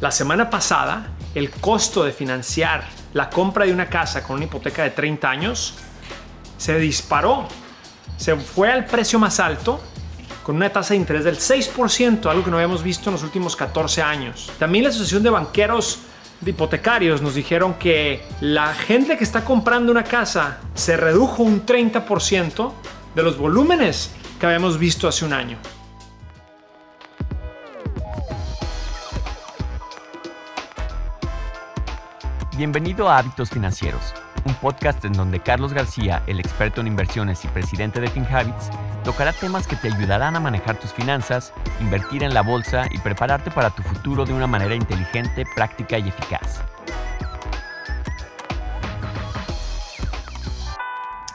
La semana pasada, el costo de financiar la compra de una casa con una hipoteca de 30 años se disparó. Se fue al precio más alto con una tasa de interés del 6%, algo que no habíamos visto en los últimos 14 años. También la Asociación de Banqueros de Hipotecarios nos dijeron que la gente que está comprando una casa se redujo un 30% de los volúmenes que habíamos visto hace un año. Bienvenido a Hábitos Financieros, un podcast en donde Carlos García, el experto en inversiones y presidente de FinHabits, tocará temas que te ayudarán a manejar tus finanzas, invertir en la bolsa y prepararte para tu futuro de una manera inteligente, práctica y eficaz.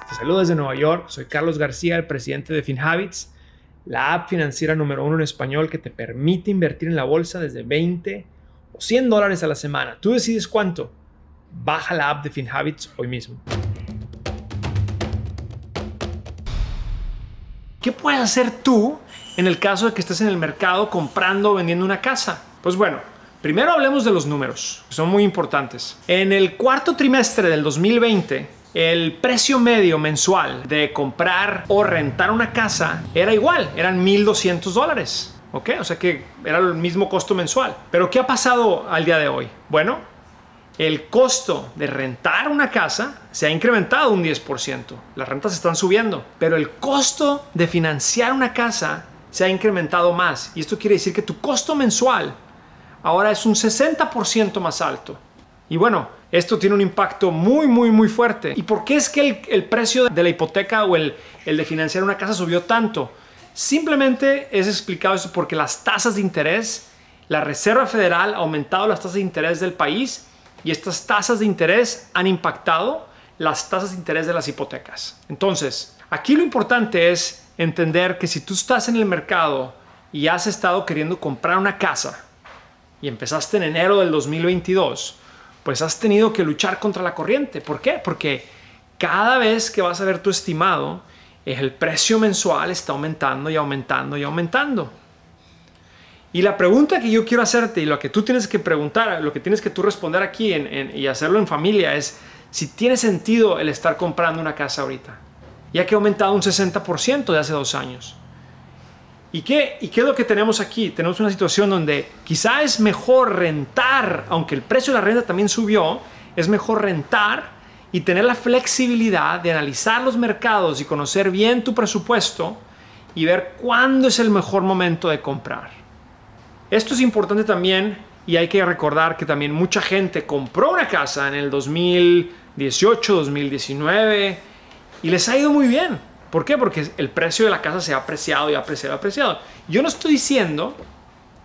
Te saludo desde Nueva York, soy Carlos García, el presidente de FinHabits, la app financiera número uno en español que te permite invertir en la bolsa desde 20 o 100 dólares a la semana. Tú decides cuánto baja la app de FinHabits hoy mismo. ¿Qué puedes hacer tú en el caso de que estés en el mercado comprando o vendiendo una casa? Pues bueno, primero hablemos de los números, que son muy importantes. En el cuarto trimestre del 2020, el precio medio mensual de comprar o rentar una casa era igual, eran 1.200 dólares. ¿Ok? O sea que era el mismo costo mensual. Pero ¿qué ha pasado al día de hoy? Bueno, el costo de rentar una casa se ha incrementado un 10%. Las rentas están subiendo, pero el costo de financiar una casa se ha incrementado más. Y esto quiere decir que tu costo mensual ahora es un 60% más alto. Y bueno, esto tiene un impacto muy, muy, muy fuerte. ¿Y por qué es que el, precio de la hipoteca o el, el de financiar una casa subió tanto? Simplemente es explicado eso porque las tasas de interés, la Reserva Federal ha aumentado las tasas de interés del país y estas tasas de interés han impactado las tasas de interés de las hipotecas. Entonces, aquí lo importante es entender que si tú estás en el mercado y has estado queriendo comprar una casa y empezaste en enero del 2022, pues has tenido que luchar contra la corriente. ¿Por qué? Porque cada vez que vas a ver tu estimado, el precio mensual está aumentando y aumentando y aumentando. Y la pregunta que yo quiero hacerte y lo que tú tienes que preguntar, lo que tienes que tú responder aquí y hacerlo en familia es si tiene sentido el estar comprando una casa ahorita, ya que ha aumentado un 60% de hace dos años. ¿Y qué, ¿Y qué es lo que tenemos aquí? Tenemos una situación donde quizá es mejor rentar, aunque el precio de la renta también subió, es mejor rentar y tener la flexibilidad de analizar los mercados y conocer bien tu presupuesto y ver cuándo es el mejor momento de comprar. Esto es importante también y hay que recordar que también mucha gente compró una casa en el 2018, 2019 y les ha ido muy bien. ¿Por qué? Porque el precio de la casa se ha apreciado y apreciado y apreciado. Yo no estoy diciendo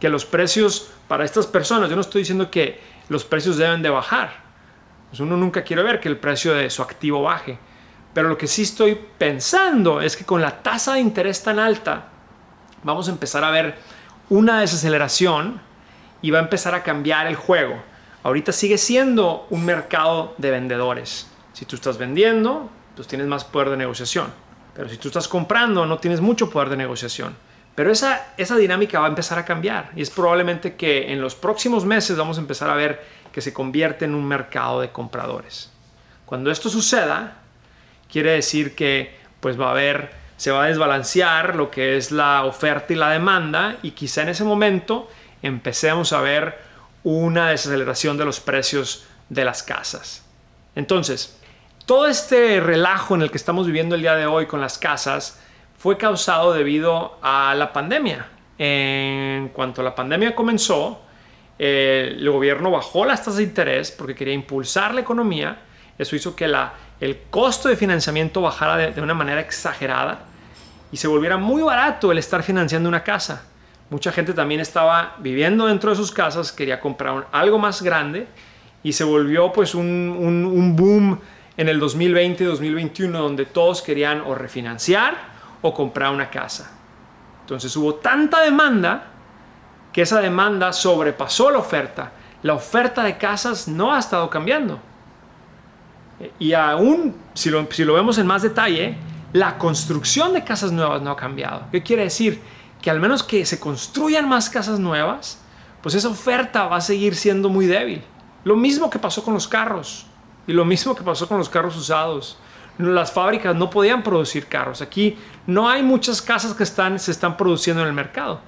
que los precios para estas personas, yo no estoy diciendo que los precios deben de bajar. Pues uno nunca quiere ver que el precio de su activo baje. Pero lo que sí estoy pensando es que con la tasa de interés tan alta, vamos a empezar a ver una desaceleración y va a empezar a cambiar el juego. Ahorita sigue siendo un mercado de vendedores. Si tú estás vendiendo, pues tienes más poder de negociación. Pero si tú estás comprando, no tienes mucho poder de negociación. Pero esa, esa dinámica va a empezar a cambiar y es probablemente que en los próximos meses vamos a empezar a ver que se convierte en un mercado de compradores. Cuando esto suceda, quiere decir que pues va a haber se va a desbalancear lo que es la oferta y la demanda y quizá en ese momento empecemos a ver una desaceleración de los precios de las casas. Entonces, todo este relajo en el que estamos viviendo el día de hoy con las casas fue causado debido a la pandemia. En cuanto la pandemia comenzó, el gobierno bajó las tasas de interés porque quería impulsar la economía. Eso hizo que la, el costo de financiamiento bajara de una manera exagerada y se volviera muy barato el estar financiando una casa. Mucha gente también estaba viviendo dentro de sus casas, quería comprar algo más grande y se volvió pues un, un boom en el 2020 y 2021 donde todos querían o refinanciar o comprar una casa. Entonces hubo tanta demanda que esa demanda sobrepasó la oferta. La oferta de casas no ha estado cambiando. Y aún, si lo, si lo vemos en más detalle, la construcción de casas nuevas no ha cambiado. ¿Qué quiere decir? Que al menos que se construyan más casas nuevas, pues esa oferta va a seguir siendo muy débil. Lo mismo que pasó con los carros y lo mismo que pasó con los carros usados. Las fábricas no podían producir carros. Aquí no hay muchas casas que se están produciendo en el mercado.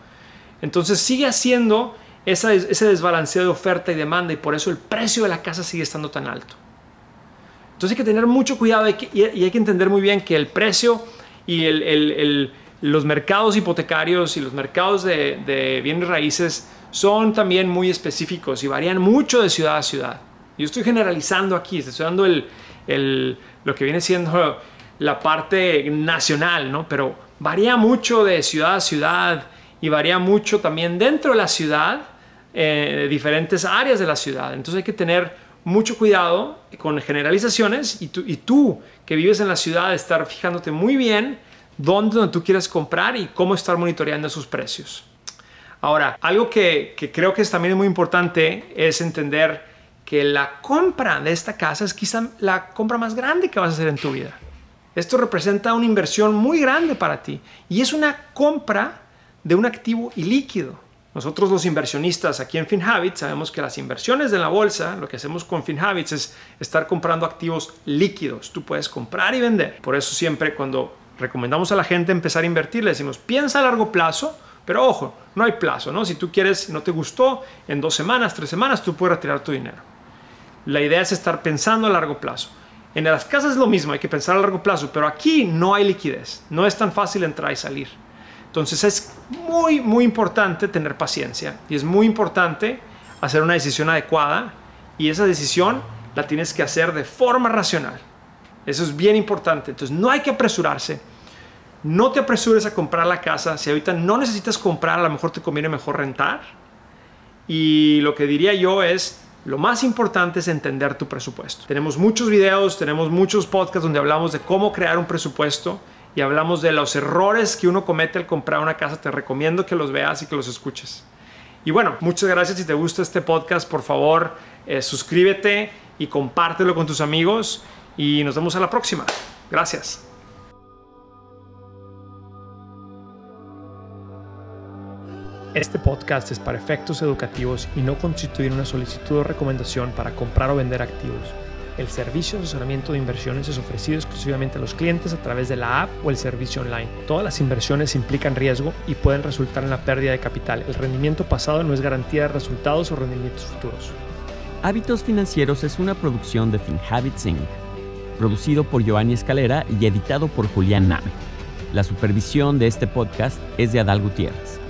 Entonces sigue haciendo ese desbalanceo de oferta y demanda y por eso el precio de la casa sigue estando tan alto. Entonces hay que tener mucho cuidado y hay que entender muy bien que el precio y los mercados hipotecarios y los mercados de, bienes raíces son también muy específicos y varían mucho de ciudad a ciudad. Yo estoy generalizando aquí, estoy dando lo que viene siendo la parte nacional, ¿no? pero varía mucho de ciudad a ciudad y varía mucho también dentro de la ciudad, eh, de diferentes áreas de la ciudad. Entonces hay que tener mucho cuidado con generalizaciones y tú, y tú que vives en la ciudad estar fijándote muy bien dónde, tú quieres comprar y cómo estar monitoreando sus precios. Ahora, algo que, que creo que es también muy importante es entender que la compra de esta casa es quizá la compra más grande que vas a hacer en tu vida. Esto representa una inversión muy grande para ti y es una compra de un activo ilíquido. Nosotros los inversionistas aquí en FinHabits sabemos que las inversiones de la bolsa, lo que hacemos con FinHabits es estar comprando activos líquidos. Tú puedes comprar y vender. Por eso siempre cuando recomendamos a la gente empezar a invertir, le decimos, piensa a largo plazo, pero ojo, no hay plazo, ¿no? Si tú quieres, no te gustó, en dos semanas, tres semanas, tú puedes retirar tu dinero. La idea es estar pensando a largo plazo. En las casas es lo mismo, hay que pensar a largo plazo, pero aquí no hay liquidez, no es tan fácil entrar y salir. Entonces es muy, muy importante tener paciencia y es muy importante hacer una decisión adecuada y esa decisión la tienes que hacer de forma racional. Eso es bien importante. Entonces no hay que apresurarse. No te apresures a comprar la casa. Si ahorita no necesitas comprar, a lo mejor te conviene mejor rentar. Y lo que diría yo es, lo más importante es entender tu presupuesto. Tenemos muchos videos, tenemos muchos podcasts donde hablamos de cómo crear un presupuesto y hablamos de los errores que uno comete al comprar una casa. Te recomiendo que los veas y que los escuches. Y bueno, muchas gracias. Si te gusta este podcast, por favor, eh, suscríbete y compártelo con tus amigos. Y nos vemos a la próxima. Gracias. Este podcast es para efectos educativos y no constituye una solicitud o recomendación para comprar o vender activos. El servicio de asesoramiento de inversiones es ofrecido exclusivamente a los clientes a través de la app o el servicio online. Todas las inversiones implican riesgo y pueden resultar en la pérdida de capital. El rendimiento pasado no es garantía de resultados o rendimientos futuros. Hábitos Financieros es una producción de FinHabits Inc., producido por Giovanni Escalera y editado por Julián Name. La supervisión de este podcast es de Adal Gutiérrez.